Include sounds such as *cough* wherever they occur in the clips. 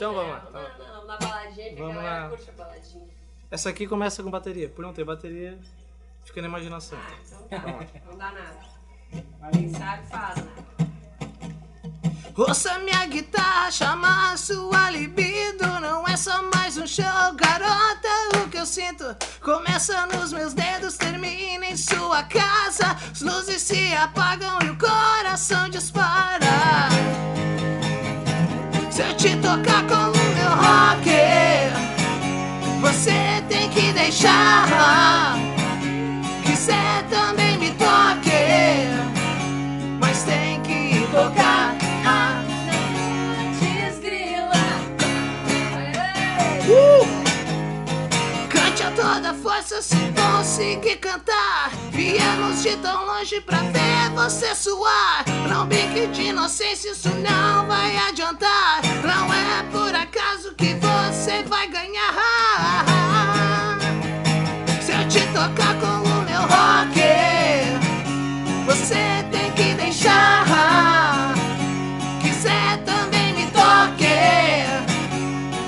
Então vamos lá, na, na, na baladinha, que Vamos a galera lá. curte a baladinha. Essa aqui começa com bateria. Por não ter bateria, fica na imaginação. Ah, então tá. Não dá nada. Quem sabe faz, né? Ouça minha guitarra, chama sua libido. Não é só mais um show, garota. O que eu sinto começa nos meus dedos, termina em sua casa. As luzes se apagam Se eu te tocar com o meu rock, você tem que deixar. Quiser também me toque mas tem que tocar. Ah! Cante a toda força se conseguir cantar. Viemos de tão longe pra ver você suar. Não brinque de inocência, isso não vai adiantar. Você tem que deixar. Quiser também me toque,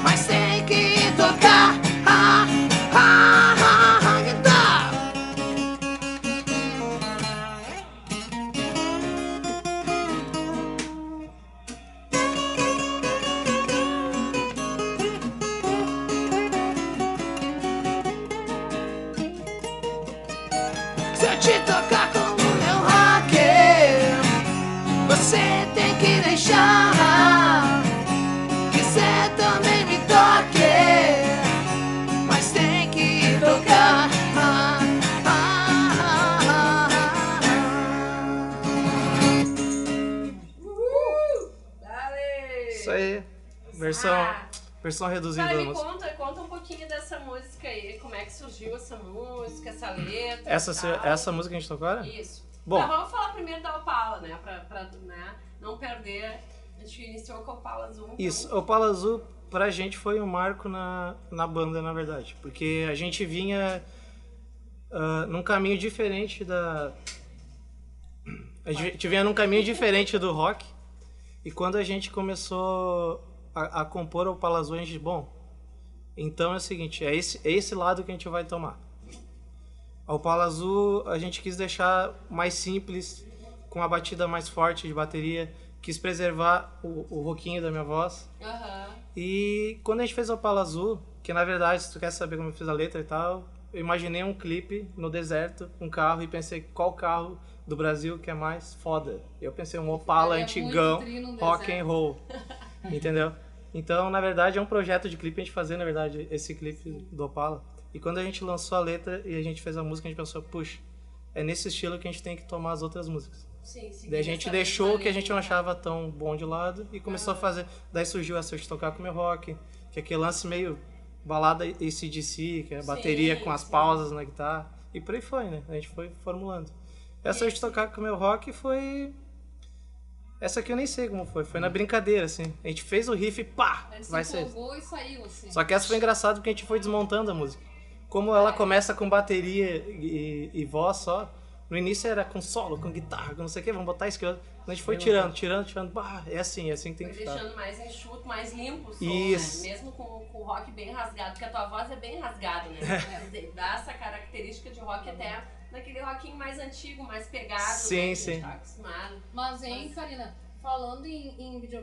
mas tem que tocar. Ah, ah, ah, guitarra. Se eu te tocar você tem que deixar. Quiser também me toque, mas tem que tocar. Ah, ah, ah, Uhul! Dale! Isso aí, versão, Ah. versão reduzida Vai, me conta, conta um pouquinho dessa música aí, como é que surgiu essa música, essa letra. Essa, e tal. essa música que a gente tocou agora? Isso. Bom. Tá, vamos falar primeiro da Opala, né? Pra, pra né, não perder. A gente iniciou com a Opala Azul. então- Isso, o Palo Azul pra gente foi um marco na, na banda, na verdade. Porque a gente vinha ah, num caminho diferente da. A gente vinha num caminho diferente do rock. E quando a gente começou a, a compor o Palo Azul, a gente, bom, então é o seguinte, é esse, é esse lado que a gente vai tomar. O Palo Azul a gente quis deixar mais simples, com uma batida mais forte de bateria, quis preservar o, o roquinho da minha voz. Aham. E quando a gente fez o Palo Azul, que na verdade, se tu quer saber como eu fiz a letra e tal, eu imaginei um clipe no deserto, um carro, e pensei qual carro do Brasil que é mais foda. Eu pensei um Opala Faria antigão, rock deserto. and roll. *laughs* Entendeu? Então, na verdade, é um projeto de clipe a gente fazer, na verdade, esse clipe do Opala. E quando a gente lançou a letra e a gente fez a música, a gente pensou, puxa, é nesse estilo que a gente tem que tomar as outras músicas. Sim, sim. Daí a gente deixou o que a gente não achava tão bom de lado e começou a fazer. Daí surgiu essa de tocar com o meu rock, que é aquele lance meio balada ACDC, que é Sim, bateria com as sim. pausas na guitarra. E por aí foi, né? A gente foi formulando. Essa de tocar com o meu rock foi. Essa aqui eu nem sei como foi, foi na brincadeira, assim. A gente fez o riff e pá! A gente Vai se ser. e saiu, assim. Só que essa foi engraçada porque a gente foi desmontando a música. Como ela começa com bateria e, e voz só, no início era com solo, com guitarra, com não sei o que, vamos botar isso que eu- A gente foi tirando, tirando, tirando. Bah, é assim, é assim que tem que ficar. deixando mais enxuto, mais limpo o som, Isso. né? Mesmo com, com o rock bem rasgado, porque a tua voz é bem rasgada, né? *laughs* É. Dá essa característica de rock até naquele rockinho mais antigo, mais pegado, Sim, né? Que a sim. gente tá acostumado. Mas, hein, Karina, falando em, em videoclipe,